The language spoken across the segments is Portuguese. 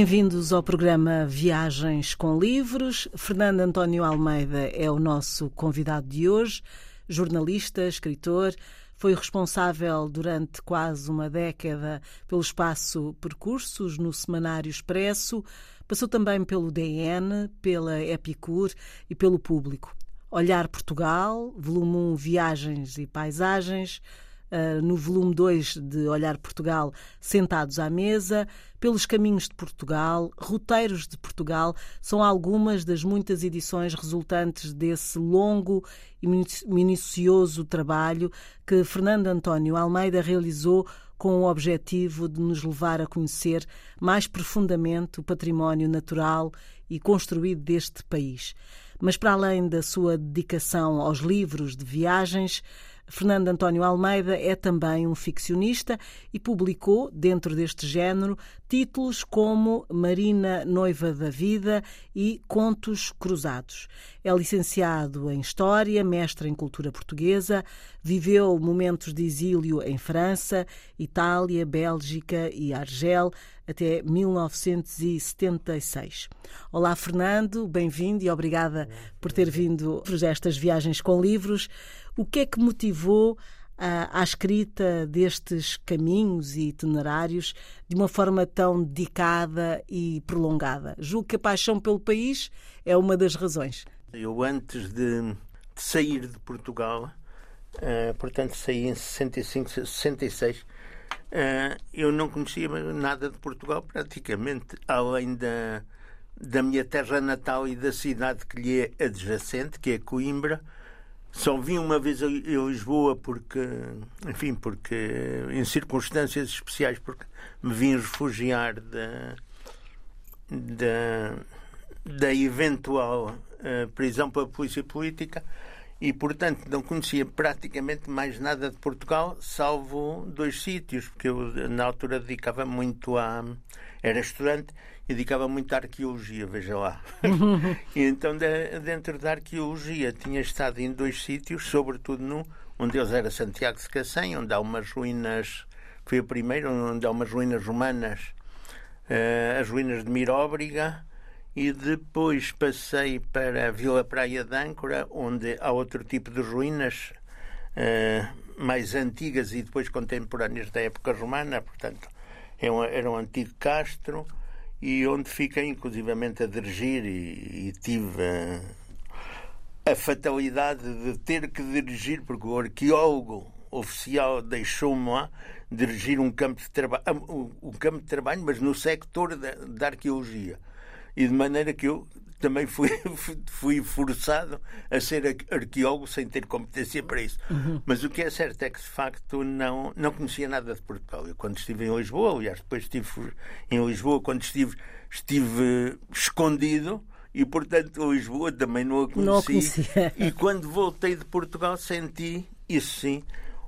Bem-vindos ao programa Viagens com Livros. Fernando António Almeida é o nosso convidado de hoje, jornalista, escritor. Foi responsável durante quase uma década pelo espaço Percursos no Semanário Expresso. Passou também pelo DN, pela Epicur e pelo Público. Olhar Portugal, volume 1 Viagens e Paisagens, uh, no volume 2 de Olhar Portugal, Sentados à Mesa, Pelos Caminhos de Portugal, Roteiros de Portugal, são algumas das muitas edições resultantes desse longo e minucioso trabalho que Fernando António Almeida realizou com o objetivo de nos levar a conhecer mais profundamente o património natural e construído deste país. Mas, para além da sua dedicação aos livros de viagens, Fernando António Almeida é também um ficcionista e publicou, dentro deste género, títulos como Marina Noiva da Vida e Contos Cruzados. É licenciado em História, mestre em Cultura Portuguesa, viveu momentos de exílio em França, Itália, Bélgica e Argel até 1976. Olá, Fernando, bem-vindo e obrigada por ter vindo para estas viagens com livros. O que é que motivou a, a escrita destes caminhos e itinerários de uma forma tão dedicada e prolongada? Julgo que a paixão pelo país é uma das razões. Eu, antes de, de sair de Portugal, uh, portanto, saí em 65, 66, uh, eu não conhecia nada de Portugal, praticamente, além da, da minha terra natal e da cidade que lhe é adjacente, que é Coimbra. Só vim uma vez a Lisboa porque, enfim, porque em circunstâncias especiais, porque me vim refugiar da, da, da eventual uh, prisão pela polícia política e, portanto, não conhecia praticamente mais nada de Portugal, salvo dois sítios, porque eu, na altura, dedicava muito a. Era estudante e dedicava muito à arqueologia, veja lá. e então, de, dentro da arqueologia, tinha estado em dois sítios, sobretudo num, um deles era Santiago de Cacém, onde há umas ruínas, foi o primeiro, onde há umas ruínas romanas, uh, as ruínas de Miróbriga, e depois passei para a Vila Praia de Âncora, onde há outro tipo de ruínas uh, mais antigas e depois contemporâneas da época romana, portanto, era um, era um antigo castro e onde fiquei inclusivamente a dirigir e, e tive a, a, fatalidade de ter que dirigir, porque o arqueólogo oficial deixou-me lá dirigir um campo de trabalho, um, um, campo de trabalho, mas no sector da, da arqueologia. E de maneira que eu também fui, fui forçado a ser arqueólogo sem ter competência para isso. Uhum. Mas o que é certo é que, de facto, não, não conhecia nada de Portugal. Eu, quando estive em Lisboa, aliás, depois estive em Lisboa, quando estive, estive escondido e, portanto, Lisboa também não a conheci. Não a conhecia. E quando voltei de Portugal, senti, isso sim,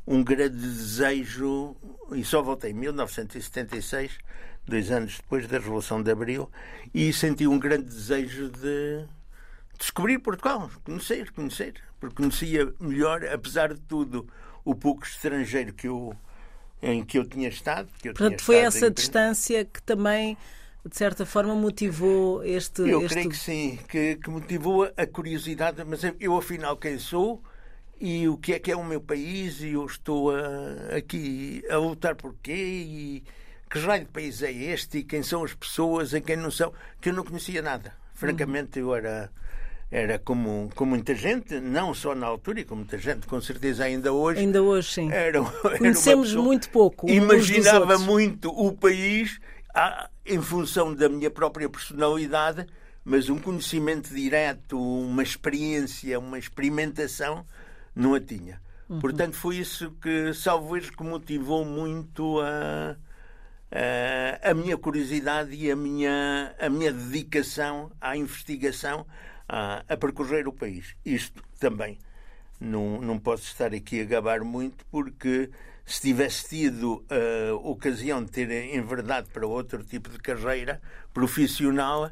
um grande desejo, e só voltei em 1976 dois anos depois da Revolução de Abril, e senti um grande desejo de descobrir Portugal, conhecer, conhecer, porque conhecia melhor, apesar de tudo, o pouco estrangeiro que eu, em que eu tinha estado. Que eu Portanto, tinha foi estado essa em... distância que também, de certa forma, motivou este. Eu este... creio que sim, que, que motivou a curiosidade, mas eu, afinal, quem sou? E o que é que é o meu país e eu estou a, aqui a lutar por quê e, que raio de país é este e quem são as pessoas e quem não são, que eu não conhecia nada. Francamente, eu era era como, como muita gente, não só na altura e como muita gente, com certeza ainda hoje. Ainda hoje, sim. Era, era Conhecemos muito pouco. Imaginava muito o país a, em função da minha própria personalidade, mas um conhecimento direto, uma experiência, uma experimentação, não a tinha. Uhum. Portanto, foi isso que, salvo que motivou muito a uh, a minha curiosidade e a minha, a minha dedicação à investigação, a, a percorrer o país. Isto também não, não posso estar aqui a gabar muito, porque se tivesse tido a uh, ocasião de ter enverdado para outro tipo de carreira profissional,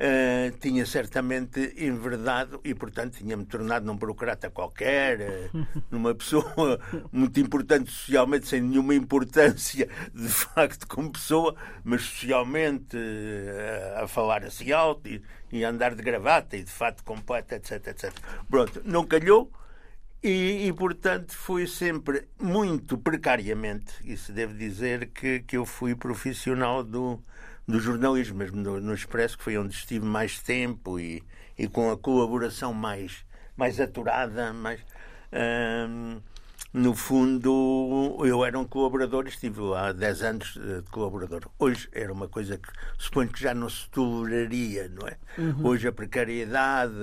Uh, tinha certamente enverdado e, portanto, tinha-me tornado num burocrata qualquer, uh, numa pessoa muito importante socialmente, sem nenhuma importância de facto como pessoa, mas socialmente uh, a falar assim alto e, e, a andar de gravata e de fato completo, etc, etc. Pronto, não calhou. E, e, portanto, foi sempre muito precariamente, isso devo dizer, que, que eu fui profissional do, do jornalismo, mesmo no, no, Expresso, que foi onde estive mais tempo e, e com a colaboração mais, mais aturada, mais. Hum, no fundo, eu era um colaborador, estive lá 10 anos de colaborador. Hoje era uma coisa que suponho que já não se toleraria, não é? Uhum. Hoje a precariedade,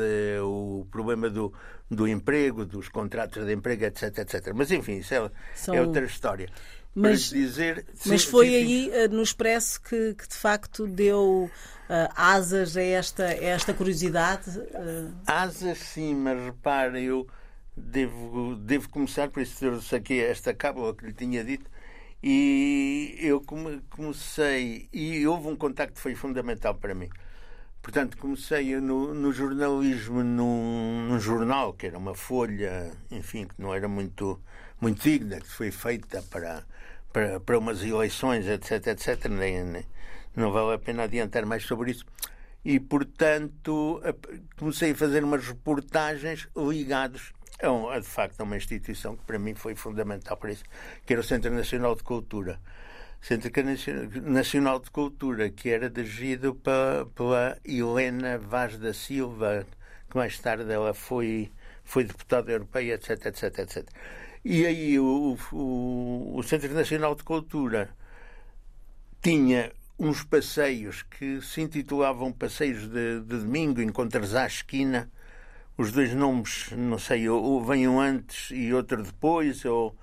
o problema do, do emprego, dos contratos de emprego, etc, etc. Mas enfim, isso é, São... é outra história mas, dizer. Mas sim, foi sim, aí sim. Eh, no Expresso que, que, de facto deu uh, asas a esta, a esta curiosidade? Uh... Asas, sim, mas repare, eu devo, devo começar, por isso eu saquei esta cábula que lhe tinha dito, e eu comecei, e houve um contacto que foi fundamental para mim. Portanto, comecei no, no jornalismo num, num, jornal, que era uma folha, enfim, que não era muito, muito digna, que foi feita para para, para umas eleições, etc, etc. Nem, nem, não vale a pena adiantar mais sobre isso. E, portanto, comecei a fazer umas reportagens ligados a, a, de facto, a uma instituição que para mim foi fundamental para isso, que era o Centro Nacional de Cultura. Centro Nacional de Cultura, que era dirigido pela, Helena Vaz da Silva, que mais tarde ela foi, foi deputada europeia, etc, etc, etc. E aí o, o, o Centro Nacional de Cultura tinha uns passeios que se intitulavam Passeios de, de Domingo, Encontros à Esquina. Os dois nomes, não sei, ou, vêm um antes e outro depois, ou,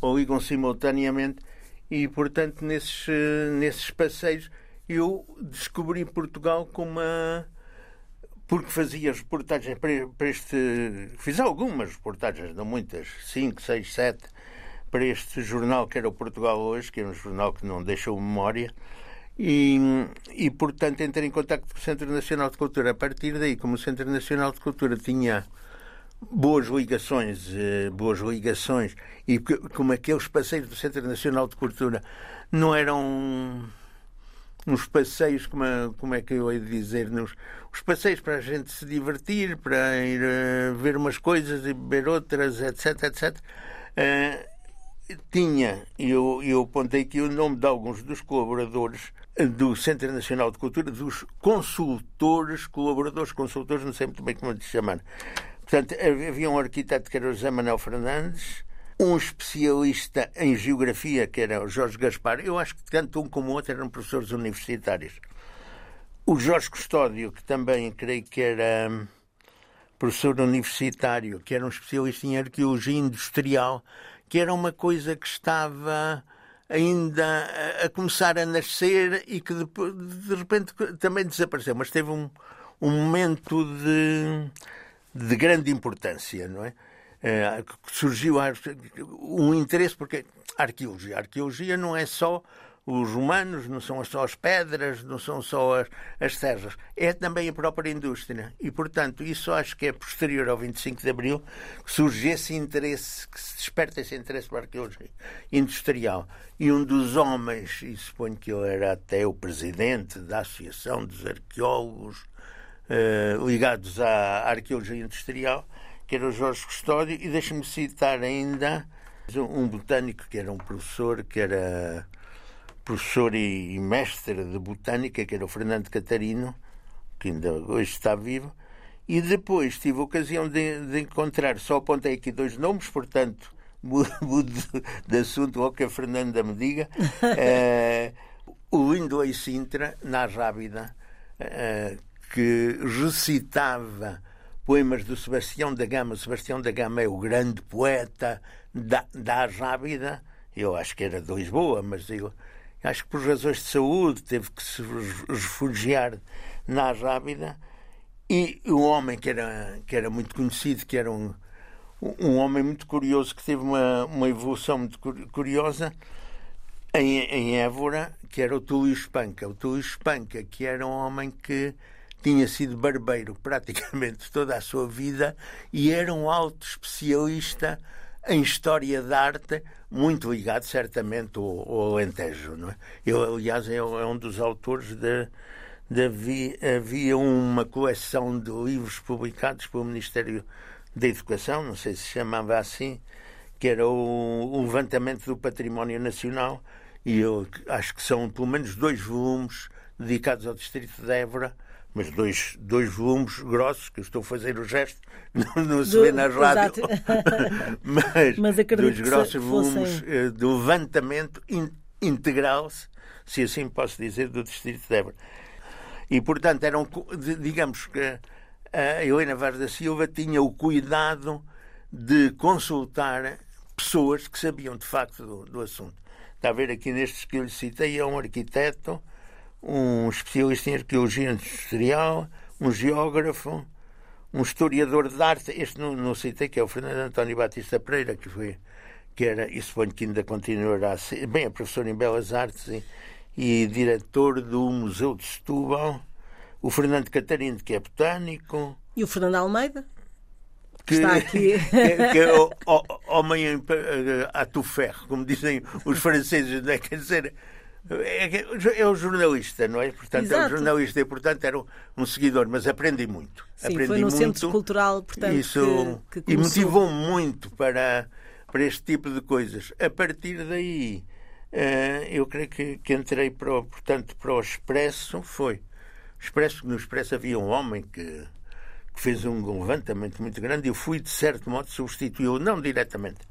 ou ligam simultaneamente. E, portanto, nesses, nesses passeios eu descobri Portugal como uma porque fazia reportagens para, este. Fiz algumas reportagens, não muitas, cinco, seis, sete, para este jornal que era o Portugal Hoje, que era um jornal que não deixou memória. E, e, portanto, entrei em contato com o Centro Nacional de Cultura. A partir daí, como o Centro Nacional de Cultura tinha boas ligações, eh, boas ligações, e como aqueles passeios do Centro Nacional de Cultura não eram uns passeios, como, como é que eu hei de dizer, nos, os passeios para a gente se divertir, para ir uh, ver umas coisas e beber outras, etc, etc. Uh, tinha, eu, eu apontei aqui o nome de alguns dos colaboradores do Centro Nacional de Cultura, dos consultores, colaboradores, consultores, não sei muito bem como de chamar. Portanto, havia um arquiteto que era o José Manuel Fernandes, um especialista em geografia, que era o Jorge Gaspar. Eu acho que tanto um como o outro eram professores universitários. O Jorge Custódio, que também creio que era hum, professor universitário, que era um especialista em arqueologia industrial, que era uma coisa que estava ainda a começar a nascer e que de repente também desapareceu, mas teve um, um momento de, de grande importância, não é? é, surgiu um interesse, porque a arqueologia, arqueologia não é só os humanos, não são só as pedras, não são só as, as terras, é também a própria indústria. E, portanto, isso acho que é posterior ao 25 de Abril que surge esse interesse, que se desperta esse interesse para a arqueologia industrial. E um dos homens, e suponho que ele era até o presidente da Associação dos Arqueólogos eh, ligados à arqueologia industrial, que era o Jorge Custódio, e deixa-me citar ainda um botânico que era um professor, que era professor e mestre de botânica, que era o Fernando Catarino, que ainda hoje está vivo, e depois tive a ocasião de, de encontrar, só apontei aqui dois nomes, portanto, mudo de assunto ao que a Fernanda me diga, é, o Lindley Sintra, na Rábida, é, que recitava poemas do Sebastião da Gama. O Sebastião da Gama é o grande poeta da, da Rábida. Eu acho que era de Lisboa, mas eu acho que por razões de saúde teve que se refugiar na Rábida. E um homem que era, que era muito conhecido, que era um, um homem muito curioso, que teve uma, uma evolução muito curiosa em, em Évora, que era o Túlio Espanca. O Túlio Espanca, que era um homem que tinha sido barbeiro praticamente toda a sua vida e era um alto especialista em história da arte, muito ligado certamente ao, ao Alentejo. Não é? Ele, aliás, é, é um dos autores de, de havia, havia uma coleção de livros publicados pelo Ministério da Educação, não sei se chamava assim, que era o, o levantamento do património nacional, e eu acho que são pelo menos dois volumes dedicados ao distrito de Évora, mas dois, dois volumes grossos, que eu estou a fazer o gesto, não, não se Do, vê na rádio, mas, mas dois grossos volumes fossem... do levantamento in, integral, se assim posso dizer, do distrito de Évora. E, portanto, eram, digamos que a Helena Vaz da Silva tinha o cuidado de consultar pessoas que sabiam de facto do, do assunto. Está a ver aqui nestes que eu lhe citei, é um arquiteto, um especialista em arqueologia industrial, um geógrafo, um historiador de arte. Este não, não citei, que é o Fernando António Batista Pereira, que foi que era, e suponho que ainda continuará a ser, bem, é professor em Belas Artes e, e diretor do Museu de Setúbal, o Fernando Catarino, que é botânico. E o Fernando Almeida? Que, está aqui. que, que é o, o, homem a tu ferro, como dizem os franceses, não é? Quer dizer, é, é o jornalista, não é? Portanto, Exato. é o jornalista e, portanto, era um, um seguidor, mas aprendi muito. Sim, aprendi foi no muito, Centro Cultural, portanto, isso, que, que E motivou muito para, para este tipo de coisas. A partir daí, uh, eu creio que, que entrei, para o, portanto, para o Expresso, foi. Expresso, no Expresso havia um homem que, que fez um levantamento muito grande e eu fui, de certo modo, substituí-o, não diretamente,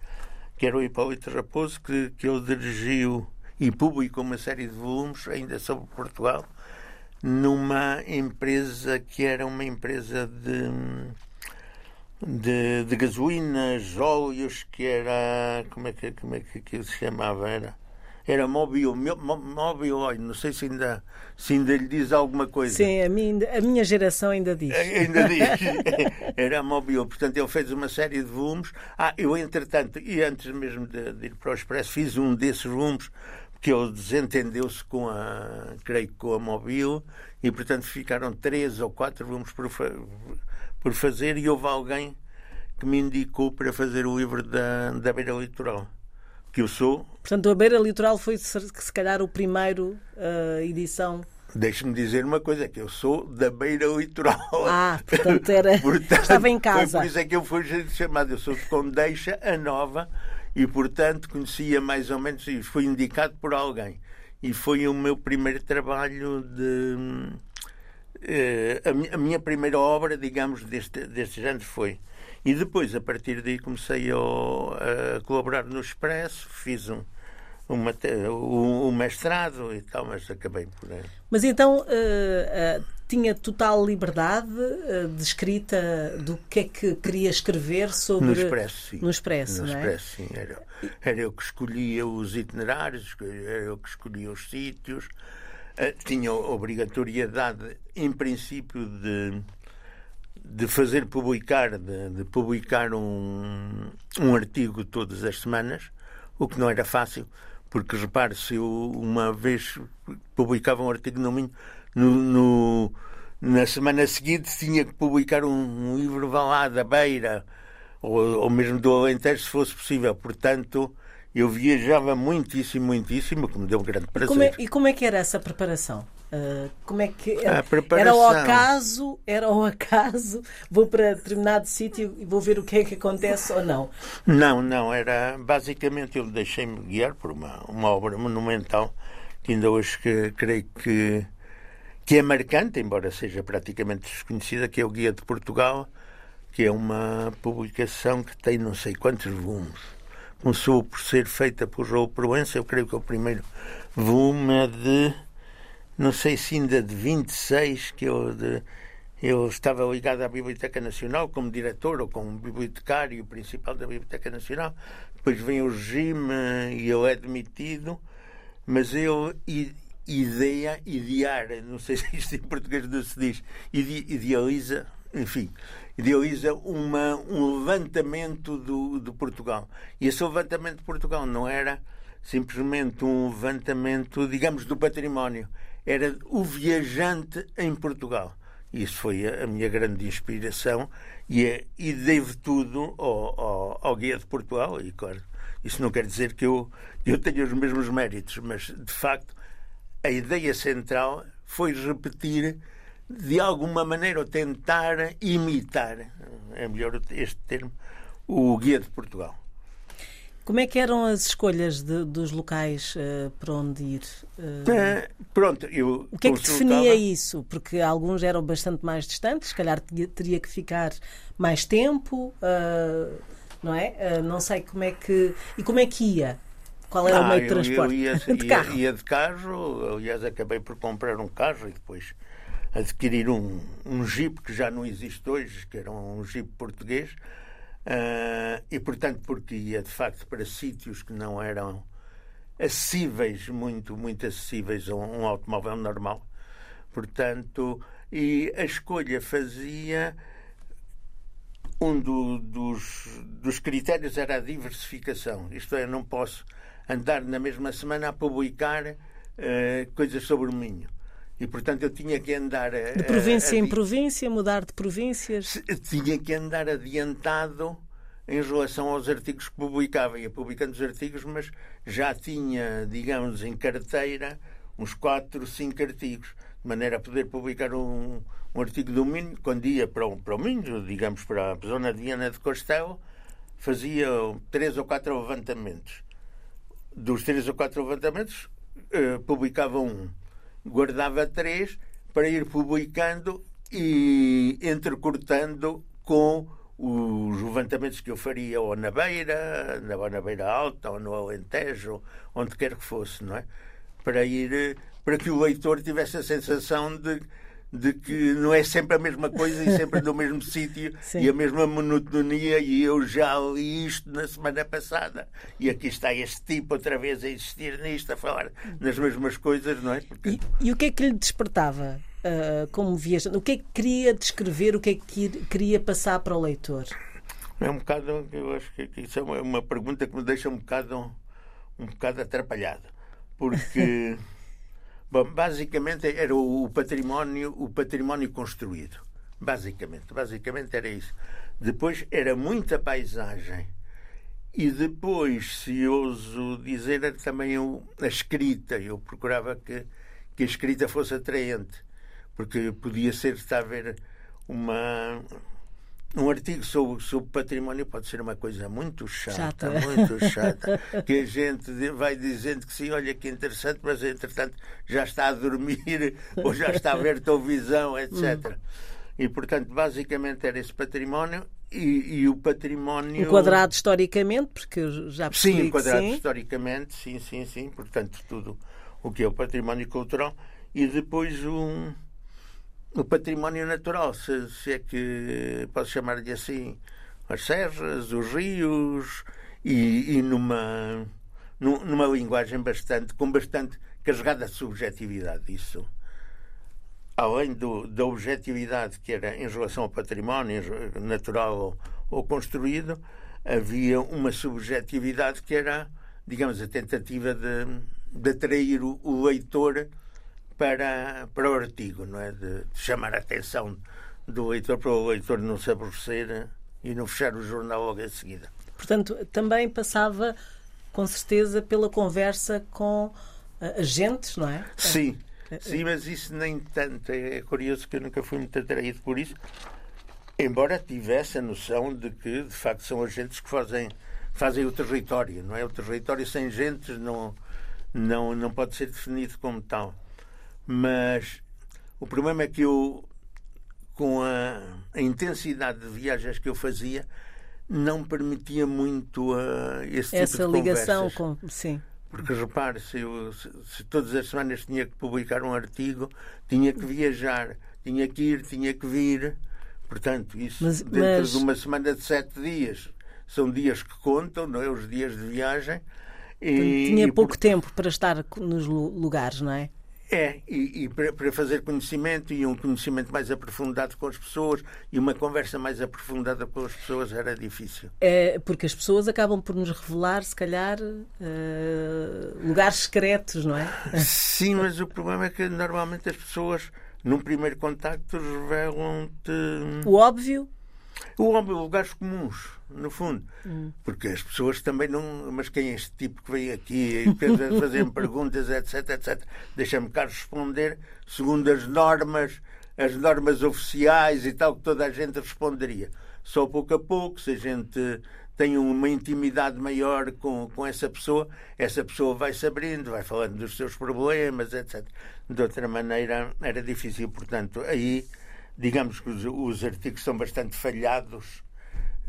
que era o Hipólito Raposo, que, que ele dirigiu e publicou uma série de volumes ainda sobre Portugal numa empresa que era uma empresa de, de, de gasolinas, óleos, que era. Como é que, como é que aquilo se chamava? Era, era móvel, móvel, não sei se ainda, se ainda lhe diz alguma coisa. Sim, a minha, a minha geração ainda diz. Ainda diz. era móvel, portanto ele fez uma série de volumes. Ah, eu entretanto, e antes mesmo de, de ir para o Expresso, fiz um desses volumes que ele desentendeu-se com a, creio com a Mobil, e portanto ficaram três ou quatro volumes por, por fazer, e houve alguém que me indicou para fazer o livro da, da Beira Litoral, que eu sou. Portanto, a Beira Litoral foi, se calhar, o primeiro uh, edição Deixe-me dizer uma coisa, que eu sou da beira litoral. Ah, portanto, era... portanto, estava em casa. Foi por isso é que eu fui chamado. Eu sou de Condeixa, a Nova, e, portanto, conhecia mais ou menos e fui indicado por alguém. E foi o meu primeiro trabalho de. Uh, a, minha primeira obra, digamos, deste, deste género foi. E depois, a partir daí, comecei a, a colaborar no Expresso, fiz um, uma, um, um, mestrado e tal, mas acabei por aí. Mas então uh, uh, tinha total liberdade uh, de escrita do que é que queria escrever sobre. No Expresso, sim. No Expresso, no é? Expresso, sim. Era, era eu que escolhia os itinerários, era eu que escolhia os sítios. tinha obrigatoriedade, em princípio, de de fazer publicar de, de, publicar um, um artigo todas as semanas o que não era fácil porque repare, se eu uma vez publicava um artigo no Minho, no, no, na semana seguinte tinha que publicar um, um livro vá lá da Beira, ou, ou mesmo do Alentejo, se fosse possível. Portanto, eu viajava muitíssimo, muitíssimo, que me deu um grande prazer. E como é, e como é que era essa preparação? Uh, como é que era? era ao acaso, era ao acaso, vou para determinado sítio e vou ver o que é que acontece ou não? Não, não, era basicamente eu deixei-me guiar por uma, uma obra monumental que ainda hoje que, creio que, que é marcante, embora seja praticamente desconhecida, que é o Guia de Portugal, que é uma publicação que tem não sei quantos volumes. Começou por ser feita por João Proença, eu creio que o primeiro volume é de não sei se ainda de 26, que eu, de, eu estava ligado à Biblioteca Nacional como diretor ou como bibliotecário principal da Biblioteca Nacional. Depois vem o regime e eu é demitido, mas eu ideia, idear, não sei se isto em português não se diz, idealiza, enfim, idealiza uma, um levantamento do, de Portugal. E esse levantamento de Portugal não era simplesmente um levantamento, digamos, do património era o viajante em Portugal. Isso foi a, a minha grande inspiração e, é, e devo tudo ao, ao, ao, Guia de Portugal. E, claro, isso não quer dizer que eu, eu tenha os mesmos méritos, mas de facto a ideia central foi repetir de alguma maneira ou tentar imitar, é melhor este termo, o Guia de Portugal. Como é que eram as escolhas de, dos locais uh, para onde ir? Uh, pronto, eu o que é que definia isso? Porque alguns eram bastante mais distantes, se calhar teria que ficar mais tempo, uh, não é? não sei como é que. E como é que ia? Qual era ah, o meio de transporte? Eu ia, de carro. Ia, de carro, aliás, acabei por comprar um carro e depois adquirir um, um Jeep que já não existe hoje, que era um Jeep português Uh, e, portanto, porque ia de facto para sítios que não eram acessíveis, muito, muito acessíveis a um, um automóvel normal. Portanto, e a escolha fazia. Um do, dos, dos critérios era a diversificação. Isto é, não posso andar na mesma semana a publicar uh, coisas sobre o Minho. E, portanto, eu tinha que andar. De província a, a, em província, mudar de províncias? Tinha que andar adiantado em relação aos artigos que publicava. Ia publicando os artigos, mas já tinha, digamos, em carteira uns 4, 5 artigos, de maneira a poder publicar um, um artigo do Minho. Quando ia para o, para o Minho, digamos, para a zona de Viana de Costelo, fazia três ou quatro levantamentos. Dos três ou quatro levantamentos, eh, publicava um guardava três para ir publicando e entrecortando com os levantamentos que eu faria ou na Beira, na, na Beira Alta, ou no Alentejo, onde quer que fosse, não é? Para ir, para que o leitor tivesse a sensação de de que não é sempre a mesma coisa e sempre no mesmo sítio e a mesma monotonia e eu já li isto na semana passada e aqui está este tipo outra vez a insistir nisto, a falar nas mesmas coisas, não é? Porque... E, e o que é que lhe despertava uh, como viajante? O que é que queria descrever? O que é que queria passar para o leitor? É um bocado, eu acho que isso é uma, uma pergunta que me deixa um bocado, um bocado atrapalhado, porque Bom, basicamente era o património, o património construído. Basicamente, basicamente era isso. Depois era muita paisagem. E depois, se ouso dizer, era também a escrita. Eu procurava que, que a escrita fosse atraente, porque podia ser, está a ver, uma um artigo sobre, sobre património pode ser uma coisa muito chata, chata. muito chata, que a gente vai dizendo que sim, olha que interessante, mas entretanto já está a dormir ou já está a ver televisão, etc. Hum. E portanto, basicamente era esse património e, e, o património. Enquadrado historicamente, porque já percebi Sim, enquadrado sim. historicamente, sim, sim, sim. Portanto, tudo o que é o património cultural. E depois um o património natural, se, se é que posso chamar-lhe assim, as serras, os rios e, e numa, numa linguagem bastante, com bastante carregada de subjetividade. Isso, além do, da objetividade que era em relação ao património natural ou, ou construído, havia uma subjetividade que era, digamos, a tentativa de, de atrair o, o leitor para, para o artigo, não é? De, de chamar a atenção do leitor para o leitor não se aborrecer e não fechar o jornal logo em seguida. Portanto, também passava com certeza pela conversa com uh, agentes, não é? Sim, sim, mas isso nem tanto. É, é curioso que eu nunca fui muito atraído por isso, embora tivesse a noção de que, de facto, são agentes que fazem, fazem o território, não é? O território sem gentes não, não, não pode ser definido como tal. Mas o problema é que eu, com a, a intensidade de viagens que eu fazia, não permitia muito uh, esse Essa tipo de ligação conversas. com. Sim. Porque repare, se, eu, se, se, todas as semanas tinha que publicar um artigo, tinha que viajar, tinha que ir, tinha que vir. Portanto, isso mas, dentro mas... de uma semana de sete dias são dias que contam, não é? Os dias de viagem. E, tinha e pouco tempo para estar nos lugares, não é? É, e, e para, para, fazer conhecimento e um conhecimento mais aprofundado com as pessoas e uma conversa mais aprofundada com as pessoas era difícil. É, porque as pessoas acabam por nos revelar, se calhar, uh, lugares secretos, não é? Sim, mas o problema é que normalmente as pessoas num primeiro contacto, revelam-te. O óbvio? O óbvio, lugares comuns, no fundo. Hum. Porque as pessoas também não. Mas quem é este tipo que vem aqui e fazer perguntas, etc, etc? Deixa-me cá responder segundo as normas, as normas oficiais e tal, que toda a gente responderia. Só pouco a pouco, se a gente tem uma intimidade maior com, com essa pessoa, essa pessoa vai se abrindo, vai falando dos seus problemas, etc. De outra maneira, era difícil. Portanto, aí, digamos que os, os artigos são bastante falhados.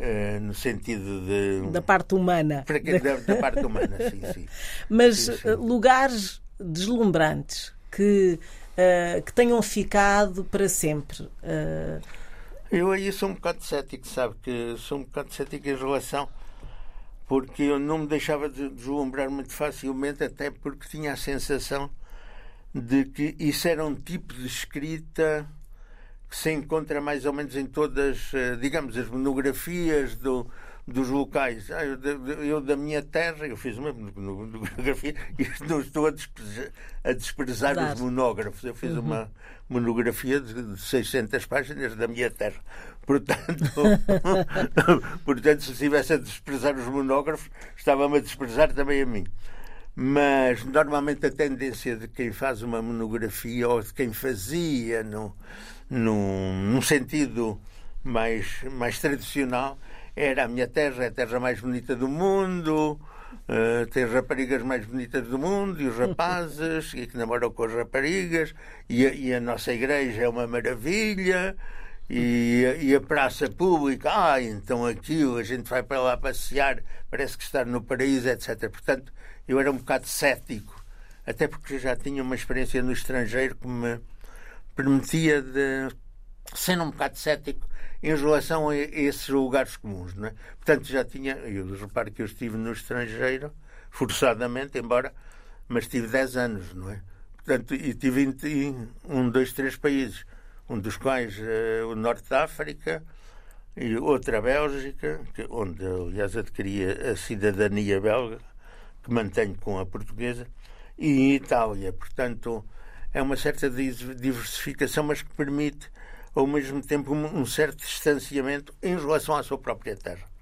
Uh, no sentido de. Da parte humana. Da, da parte humana, sim, sim. Mas sim, sim. lugares deslumbrantes que, uh, que tenham ficado para sempre. Uh, eu aí sou um bocado cético, sabe? Que sou um bocado cético em relação. Porque eu não me deixava de deslumbrar muito facilmente, até porque tinha a sensação de que isso era um tipo de escrita que se encontra mais ou menos em todas, eh, digamos, as monografias do, dos locais. Ah, eu, eu, da minha terra, eu fiz uma monografia e não estou a desprezar, a desprezar os monógrafos. Eu fiz uhum. uma monografia de 600 páginas da minha terra. Portanto, portanto, se estivesse a desprezar os monógrafos, estava-me a desprezar também a mim. Mas normalmente a tendência de quem faz uma monografia ou de quem fazia no, no, num sentido mais, mais tradicional era a minha terra, é a terra mais bonita do mundo, uh, tem as raparigas mais bonitas do mundo e os rapazes, e que namoram com as raparigas, e a, e a nossa igreja é uma maravilha. E, e, a praça pública, ah, então aquilo, a gente vai para lá passear, parece que está no paraíso, etc. Portanto, eu era um bocado cético, até porque já tinha uma experiência no estrangeiro que me permitia de ser um bocado cético em relação a esses lugares comuns. Não é? Portanto, já tinha. Eu reparo que eu estive no estrangeiro, forçadamente, embora, mas tive 10 anos, não é? Portanto, e tive em um, dois, três países, um dos quais uh, o Norte da África e outra a Bélgica, que, onde, aliás, adquiri a cidadania belga, que mantenho com a portuguesa, e Itália. Portanto, é uma certa diversificação, mas que permite ao mesmo tempo um certo distanciamento em relação à sua própria terra.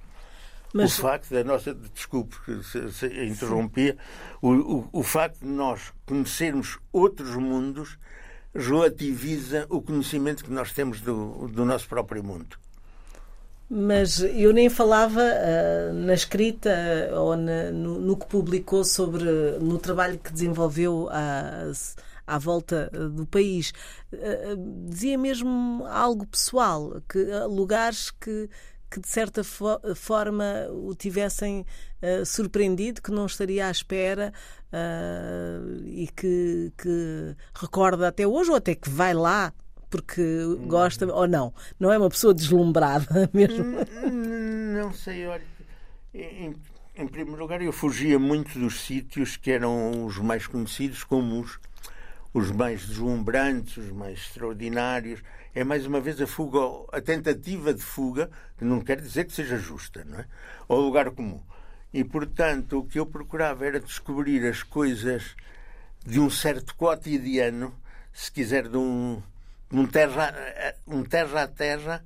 Mas... O facto da nossa. Desculpe se, se interrompia. O, o, o, facto de nós conhecermos outros mundos relativiza o conhecimento que nós temos do, do nosso próprio mundo. Mas eu nem falava uh, na escrita ou na, no, no, que publicou sobre. no trabalho que desenvolveu a à volta eh, do país. Eh, dizia mesmo algo pessoal, que eh, lugares que que de certa fo forma o tivessem surpreendido, que não estaria à espera e que, que, recorda até hoje, ou até que vai lá porque hum. gosta, ou não. Não é uma pessoa deslumbrada mesmo. Hum, não sei, olha. Em, em primeiro lugar, eu fugia muito dos sítios que eram os mais conhecidos como os os mais deslumbrantes, os mais extraordinários. É mais uma vez a fuga, a tentativa de fuga, que não quer dizer que seja justa, não é? Ao lugar comum. E, portanto, o que eu procurava era descobrir as coisas de um certo cotidiano, se quiser, de um, um, terra, um terra a terra,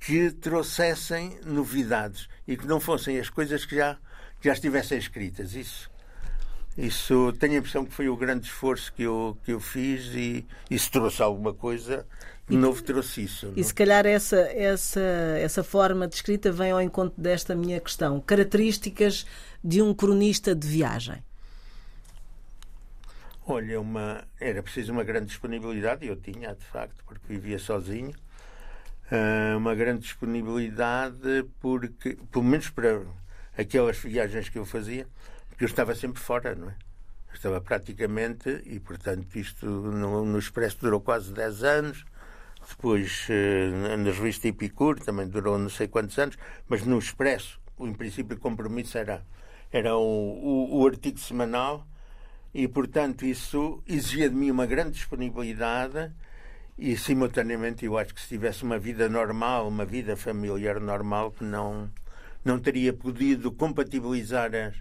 que trouxessem novidades e que não fossem as coisas que já, que já estivessem escritas. Isso isso tenho a impressão que foi o grande esforço que eu, que eu fiz e, e se trouxe alguma coisa, de novo trouxe isso. E não? se calhar essa, essa, essa forma de escrita vem ao encontro desta minha questão. Características de um cronista de viagem. Olha, uma, era preciso uma grande disponibilidade, e eu tinha, de facto, porque vivia sozinho. Uh, uma grande disponibilidade, porque, pelo menos para aquelas viagens que eu fazia, porque eu estava sempre fora, não é? estava praticamente, e portanto isto no, no Expresso durou quase 10 anos, depois eh, na revista Epicur também durou não sei quantos anos, mas no Expresso, em princípio, o compromisso era, era o, o, o artigo semanal, e portanto isso exigia de mim uma grande disponibilidade. E simultaneamente eu acho que se tivesse uma vida normal, uma vida familiar normal, que não, não teria podido compatibilizar as,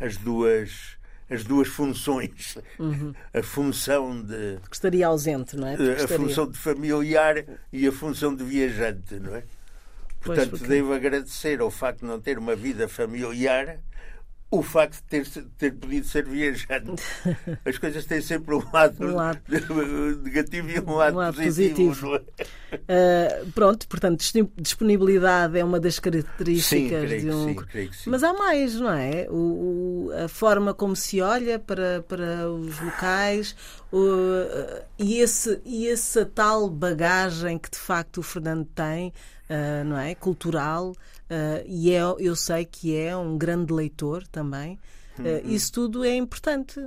as duas as duas funções. Uhum. A função de. Que estaria ausente, não é? A função de familiar e a função de viajante, não é? Portanto, porque... devo agradecer ao facto de não ter uma vida familiar o facto de ter, ter podido ser viajante. As coisas têm sempre um lado, um lado. negativo e um lado, um lado positivo. positivo. É? Uh, pronto, portanto, disponibilidade é uma das características sim, de um. Sim, sim. Mas há mais, não é? O, o, a forma como se olha para, para os locais e, esse, e essa tal bagagem que de facto o Fernando tem, uh, não é? Cultural. Uh, e é, eu sei que é um grande leitor também. Uh, uhum. Isso tudo é importante.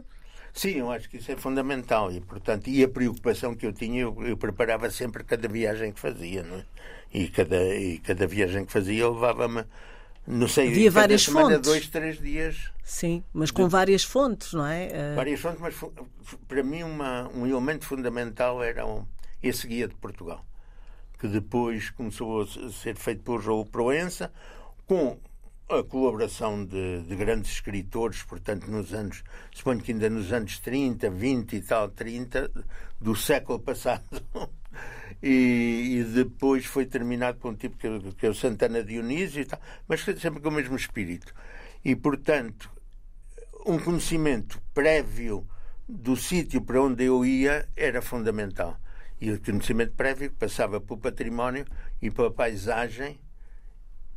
Sim, eu acho que isso é fundamental e, portanto, e a preocupação que eu tinha, eu, eu preparava sempre cada viagem que fazia, não é? E cada, e cada viagem que fazia levava-me, não sei, Havia várias semana, fontes. dois, três dias. Sim, mas com de... várias fontes, não é? Uh... Várias fontes, mas para mim uma, um elemento fundamental era um, esse guia de Portugal que depois começou a ser feito por Raul Proença, com a colaboração de, de, grandes escritores, portanto, nos anos, suponho que ainda nos anos 30, 20 e tal, 30 do século passado. e, e, depois foi terminado por um tipo que, que é o Santana Dionísio e tal, mas sempre com o mesmo espírito. E, portanto, um conhecimento prévio do sítio para onde eu ia era fundamental e o conhecimento prévio passava pelo património e pela paisagem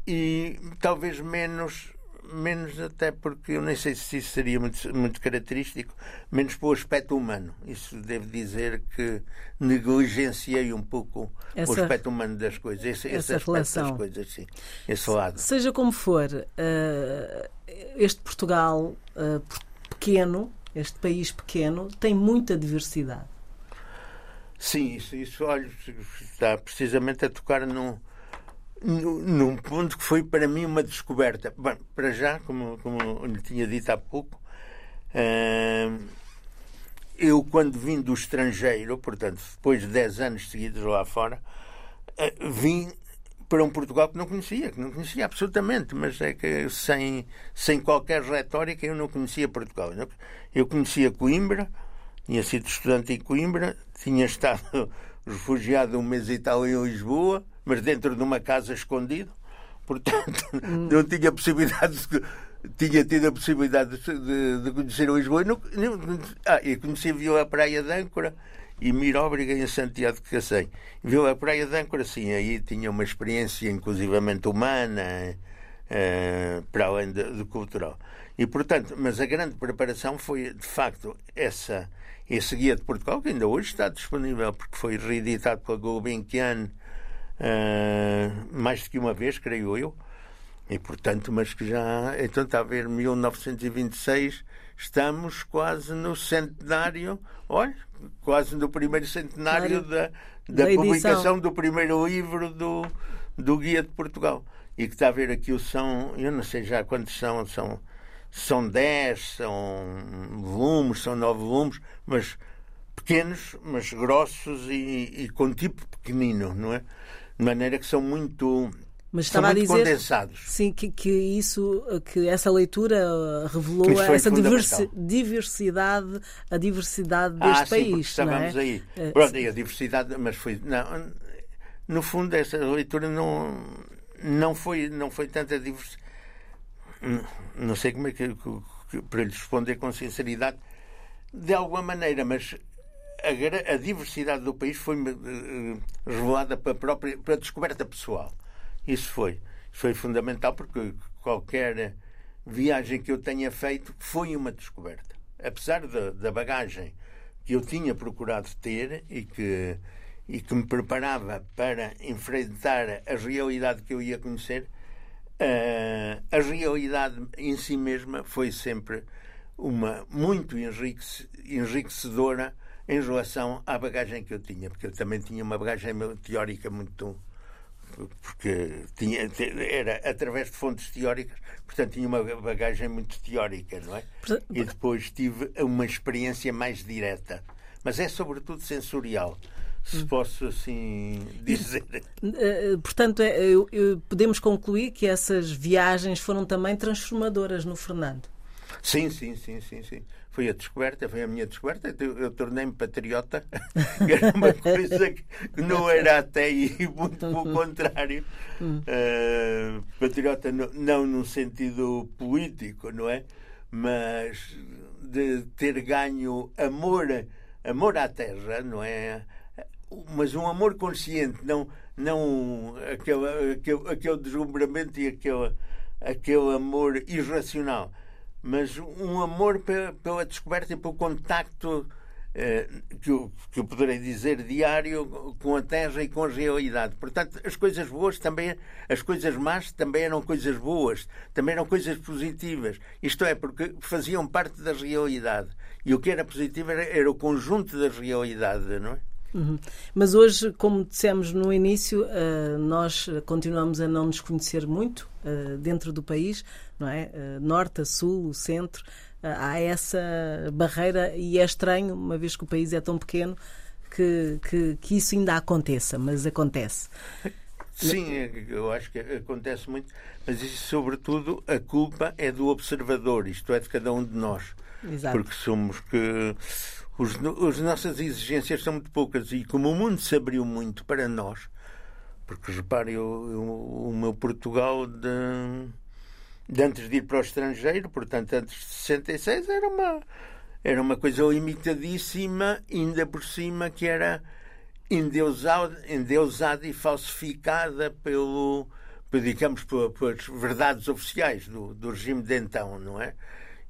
e talvez menos menos até porque eu nem sei se isso seria muito, muito característico, menos para o aspecto humano. Isso devo dizer que negligenciei um pouco essa, o aspecto humano das coisas, esse, esse aspecto relação. das coisas, sim, esse lado. Seja como for, uh, este Portugal uh, pequeno, este país pequeno, tem muita diversidade. Sim, isso, isso olha, está precisamente a tocar num, num ponto que foi para mim uma descoberta. Bem, para já, como, como lhe tinha dito há pouco, uh, eu quando vim do estrangeiro, portanto, depois de 10 anos seguidos lá fora, uh, vim para um Portugal que não conhecia, que não conhecia absolutamente, mas é que sem, sem qualquer retórica eu não conhecia Portugal. Eu conhecia Coimbra, tinha sido estudante em Coimbra, tinha estado refugiado um mês e tal em Lisboa, mas dentro de uma casa escondido. Portanto, hum. não tinha possibilidade de, tinha tido a possibilidade de, de conhecer Lisboa. Não, não, ah, e conheci Vila Praia de Âncora e Miróbriga em Santiago de Cacém. Vila Praia de Âncora, sim, aí tinha uma experiência inclusivamente humana, uh, para além de, de cultural. E, portanto, mas a grande preparação foi, de facto, essa esse guia de Portugal, que ainda hoje está disponível, porque foi reeditado pela Gulbenkian uh, mais do que uma vez, creio eu. E, portanto, mas que já. Então está a ver, 1926, estamos quase no centenário, olha, quase no primeiro centenário da, da, da publicação do primeiro livro do, do Guia de Portugal. E que está a ver aqui são, eu não sei já quantos são, são são 10, são volumes, são 9 volumes, mas pequenos, mas grossos e, e, com tipo pequenino, não é? De maneira que são muito. Mas estava a dizer condensados. sim que, que isso que essa leitura revelou essa diversi diversidade a diversidade deste ah, país sim, estávamos é? aí é, Pronto, a diversidade mas foi não, no fundo essa leitura não não foi não foi tanta diversidade não sei como é que, que, para lhe responder com sinceridade, de alguma maneira, mas a, a diversidade do país foi uh, revelada para própria para a descoberta pessoal. Isso foi. Foi fundamental porque qualquer viagem que eu tenha feito foi uma descoberta. Apesar da, da bagagem que eu tinha procurado ter e que, e que me preparava para enfrentar a realidade que eu ia conhecer, Uh, a realidade em si mesma foi sempre uma muito enriquecedora em relação à bagagem que eu tinha, porque eu também tinha uma bagagem teórica muito porque tinha, era através de fontes teóricas, portanto tinha uma bagagem muito teórica, não é? E depois tive uma experiência mais direta, mas é sobretudo sensorial se posso assim dizer. Eh, portanto, é, podemos concluir que essas viagens foram também transformadoras no Fernando. Sim, sim, sim, sim, sim. Foi a descoberta, foi a minha descoberta. Eu, eu tornei-me patriota, que era uma coisa que não era até e muito pelo contrário. Uh, patriota não, não no sentido político, não é? Mas de ter ganho amor, amor à terra, não é? Mas um amor consciente, não, não aquele, aquele, aquele deslumbramento e aquele, aquele amor irracional mas um amor pela descoberta e pelo contacto eh, que, eu, que eu poderei dizer diário com a terra e com a realidade. Portanto, as coisas boas também, as coisas más também eram coisas boas, também eram coisas positivas. Isto é, porque faziam parte da realidade. E o que era positivo era, era o conjunto da realidade, não é? Uhum. Mas hoje, como dissemos no início, uh, nós continuamos a não nos conhecer muito uh, dentro do país, não é? Uh, norte a sul, o centro, há essa barreira e é estranho, uma vez que o país é tão pequeno, que, que, que isso ainda aconteça, mas acontece. Sim, eu acho que acontece muito, mas isso, sobretudo, a culpa é do observador, isto é, de cada um de nós. Exato. Porque somos que os, as nossas exigências são muito poucas e como o mundo se abriu muito para nós, porque repare, eu, eu, o meu Portugal de, de, antes de ir para o estrangeiro, portanto antes de 66, era uma, era uma coisa limitadíssima, ainda por cima que era endeusada, endeusada e falsificada pelo, digamos, pelas verdades oficiais do, do regime de então, não é?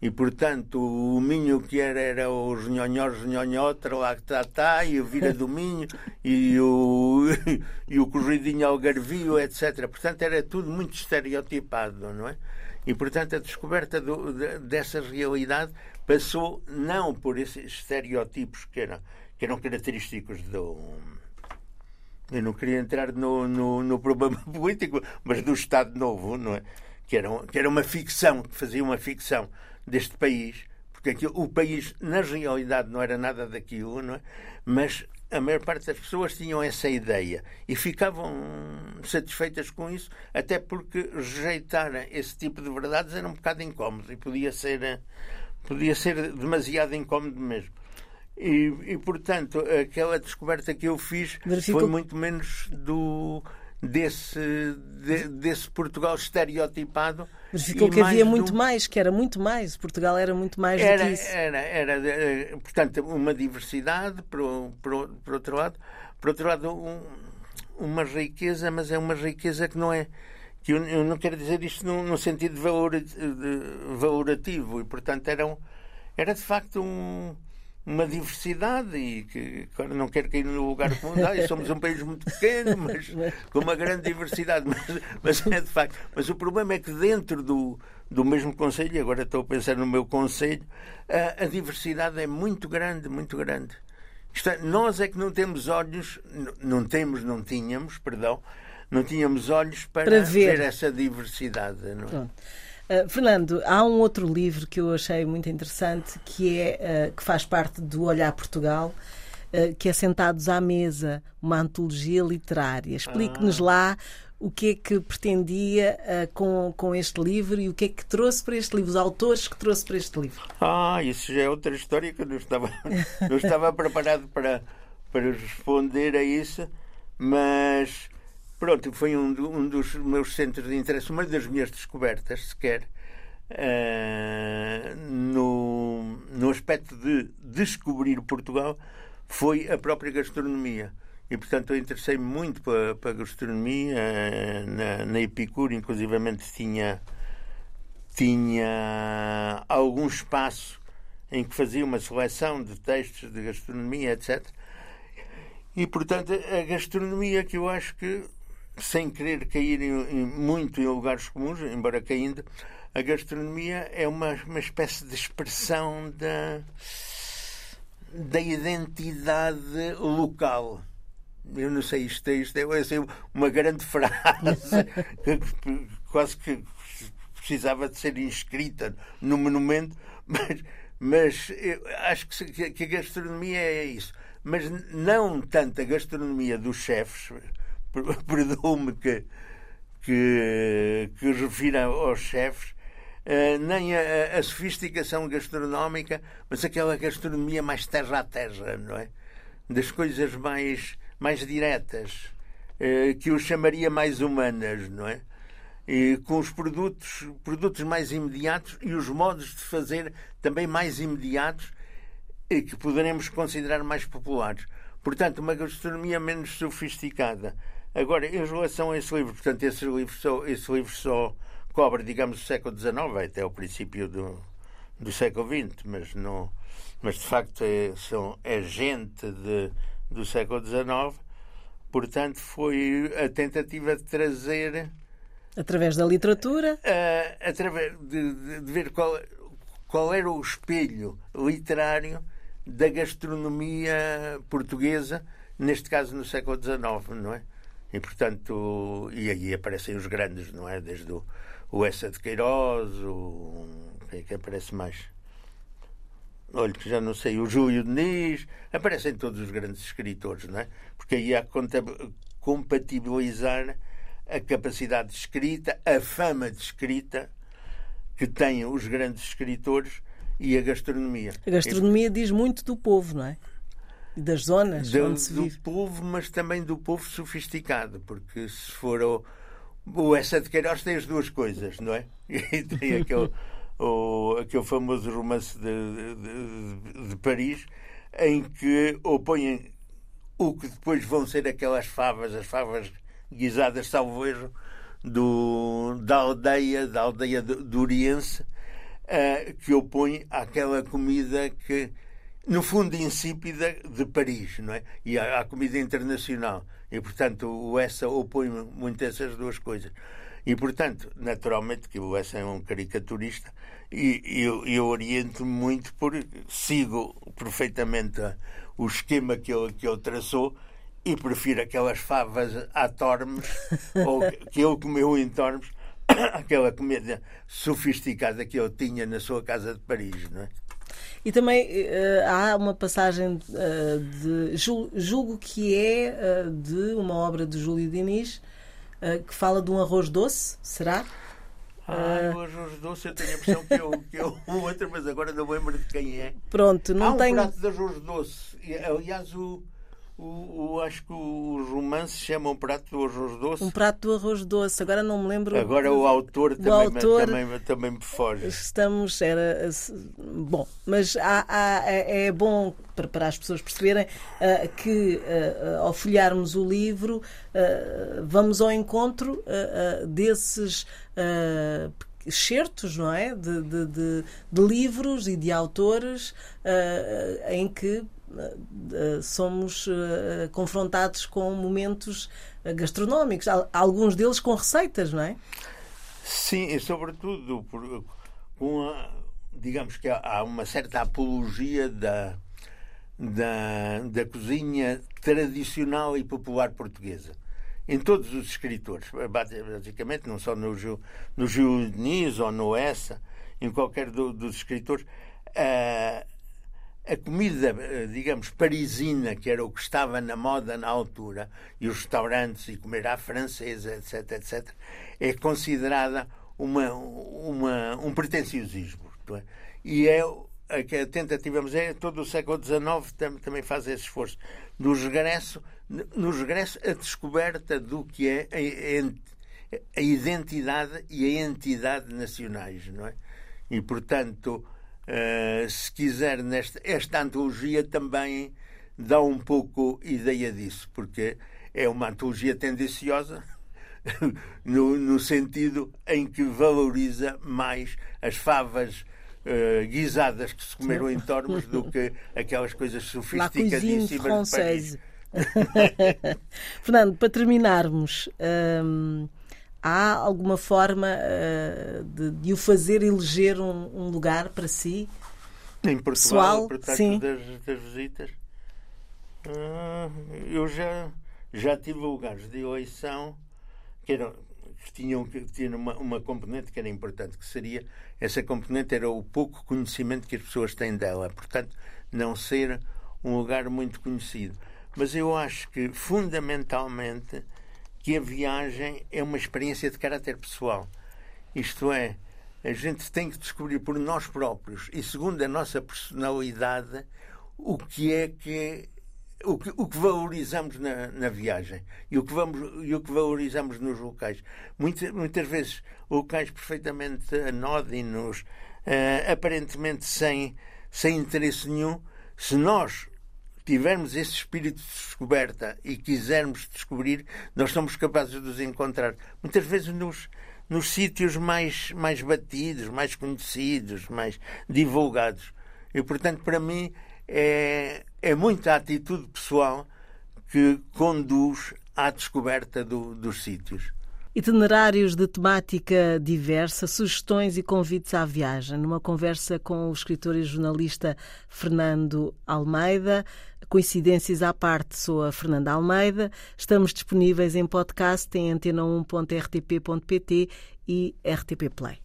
E portanto o Minho que era era os nhonhós nhonhotra lá que está tá, e o Vira do Minho e o, e o Corridinho Algarvio, etc. Portanto era tudo muito estereotipado, não é? E portanto a descoberta do, dessa realidade passou não por esses estereotipos que eram, que eram característicos do. Eu não queria entrar no, no, no problema político, mas do Estado Novo, não é? Que era, que era uma ficção, que fazia uma ficção deste país, porque aquilo, o país, na realidade, não era nada daquilo, não é? mas a maior parte das pessoas tinham essa ideia e ficavam satisfeitas com isso, até porque rejeitar esse tipo de verdades era um bocado incómodo e podia ser, podia ser demasiado incómodo mesmo. E, e portanto, aquela descoberta que eu fiz foi muito menos do desse, de, desse Portugal estereotipado. Ficou que havia muito do... mais, que era muito mais, Portugal era muito mais era, do que isso. Era, era, era portanto, uma diversidade, por, por, por outro lado, por outro lado, um, uma riqueza, mas é uma riqueza que não é. Que eu, não quero dizer isto no, no sentido valor, valorativo, e portanto era, um, era de facto um uma diversidade e que agora não quero cair no lugar comum, ah, somos um país muito pequeno, mas com uma grande diversidade, mas, mas é de facto. Mas o problema é que dentro do, do mesmo Conselho, agora estou a pensar no meu Conselho, a, a diversidade é muito grande, muito grande. Isto é, nós é que não temos olhos, não temos, não tínhamos, perdão, não tínhamos olhos para, para ver. ver. essa diversidade. Não é? Uh, Fernando, há um outro livro que eu achei muito interessante que é uh, que faz parte do Olhar Portugal, uh, que é Sentados à Mesa, uma antologia literária. Explique-nos ah. lá o que é que pretendia com, com este livro e o que é que trouxe para este livro, os autores que trouxe para este livro. Ah, isso já é outra história que eu não estava, não estava preparado para, para responder a isso, mas Pronto, foi um, um dos meus centros de interesse, uma das minhas descobertas, sequer, uh, no, no aspecto de descobrir Portugal, foi a própria gastronomia. E, portanto, eu interessei-me muito para, para a gastronomia. Na, na Epicuro, inclusivamente, tinha, tinha algum espaço em que fazia uma seleção de textos de gastronomia, etc. E, portanto, a gastronomia que eu acho que sem querer cair em, em, muito em lugares comuns, embora caindo, a gastronomia é uma, uma espécie de expressão da, da identidade local. Eu não sei, isto, isto é assim, uma grande frase, quase que precisava de ser inscrita no monumento, mas, mas acho que, que a gastronomia é isso. Mas não tanto a gastronomia dos chefes, perdoe-me que, que, que refira aos chefes, Uh, nem a, a, sofisticação gastronómica, mas aquela gastronomia mais terra a terra, não é? Das coisas mais, mais diretas, uh, que eu chamaria mais humanas, não é? E com os produtos, produtos mais imediatos e os modos de fazer também mais imediatos e que poderemos considerar mais populares. Portanto, uma gastronomia menos sofisticada. Agora, em relação a esse livro, portanto, esse livro só, esse livro só cobre, digamos, o século XIX até o princípio do, do século XX, mas, não, mas de facto é, são, é gente de, do século XIX. Portanto, foi a tentativa de trazer. Através da literatura? Uh, através de, de, de ver qual, qual era o espelho literário da gastronomia portuguesa, neste caso no século XIX, não é? E, portanto, e aí aparecem os grandes, não é? Desde o, o Essa de Queiroz, o. Quem é que aparece mais? Olha, que já não sei, o Júlio Diniz, aparecem todos os grandes escritores, não é? Porque aí há que compatibilizar a capacidade de escrita, a fama de escrita que têm os grandes escritores e a gastronomia. A gastronomia diz muito do povo, não é? Das zonas do, onde se vive. Do povo, mas também do povo sofisticado, porque se for o, o Essa de Queiroz tem as duas coisas, não é? E tem aquele, o, aquele famoso romance de, de, de, Paris em que opõem o que depois vão ser aquelas favas, as favas guisadas, salvo erro, do, da aldeia, da aldeia do Oriense, uh, que opõe àquela comida que, no fundo, insípida de Paris, não é? E à, à comida internacional. E, portanto, o Essa opõe muito essas duas coisas. E, portanto, naturalmente que o Essa é um caricaturista e eu, eu oriento muito por sigo perfeitamente o esquema que ele, que ele traçou e prefiro aquelas favas a tormes ou que ele comeu em tormes aquela comida sofisticada que eu tinha na sua casa de Paris, não é? E também uh, há uma passagem uh, de. Julgo que é uh, de uma obra de Júlio Diniz que fala de um arroz doce, será? Ah, o arroz doce, eu tenho a impressão que eu, que eu o outro, mas agora não lembro de quem é. Pronto, não há um tenho. prato de arroz doce. Aliás, o o, o, acho que os romances chamam um prato do arroz doce. Um prato do arroz doce, agora não me lembro. Agora o autor, também, autor também, também me foge. Estamos, era. Bom, mas há, há, é, é bom para, para as pessoas perceberem uh, que uh, ao folhearmos o livro uh, vamos ao encontro desses excertos, não é? De, de, de, de, livros e de autores uh, em que somos uh, confrontados com momentos gastronómicos, alguns deles com receitas, não é? Sim, e sobretudo por, com a, digamos que há uma certa apologia da, da, da cozinha tradicional e popular portuguesa em todos os escritores, basicamente, não só no, no Gil Diniz ou no Essa, em qualquer do, dos escritores, a, a comida, digamos, parisina, que era o que estava na moda na altura, e os restaurantes e comer à francesa, etc., etc., é considerada uma, uma, um pretenciosismo. É? E é a, a tentativa, mas é todo o século XIX também faz esse esforço. No regresso, no regresso a descoberta do que é a, a identidade e a entidade nacionais, não é? E, portanto, uh, se quiser, nesta, esta antologia também dá um pouco ideia disso, porque é uma antologia tendenciosa, no, no, sentido em que valoriza mais as favas uh, guisadas que se comeram em tornos do que aquelas coisas sofisticadíssimas de Paris. Fernando, para terminarmos, hum, há alguma forma uh, de, de, o fazer eleger um, um, lugar para si? Em Portugal, pessoal, sim. Das, das visitas? Uh, eu já, já tive lugares de eleição que eram que tinham que tinham uma, uma componente que era importante, que seria essa componente era o pouco conhecimento que as pessoas têm dela, portanto não ser um lugar muito conhecido. Mas eu acho que fundamentalmente que a viagem é uma experiência de caráter pessoal. Isto é, a gente tem que descobrir por nós próprios e segundo a nossa personalidade o que é que o que, o que valorizamos na, na, viagem e o que, vamos, e o que valorizamos nos locais. Muitas, muitas vezes locais perfeitamente anódinos, uh, aparentemente sem, sem interesse nenhum, se nós tivermos esse espírito de descoberta e quisermos descobrir, nós somos capazes de os encontrar. Muitas vezes nos, nos sítios mais, mais batidos, mais conhecidos, mais divulgados. E, portanto, para mim, é, é muita atitude pessoal que conduz à descoberta do, dos sítios. Itinerários de temática diversa, sugestões e convites à viagem. Numa conversa com o escritor e jornalista Fernando Almeida. Coincidências à parte, sou a Fernanda Almeida. Estamos disponíveis em podcast em antena1.rtp.pt e RTP Play.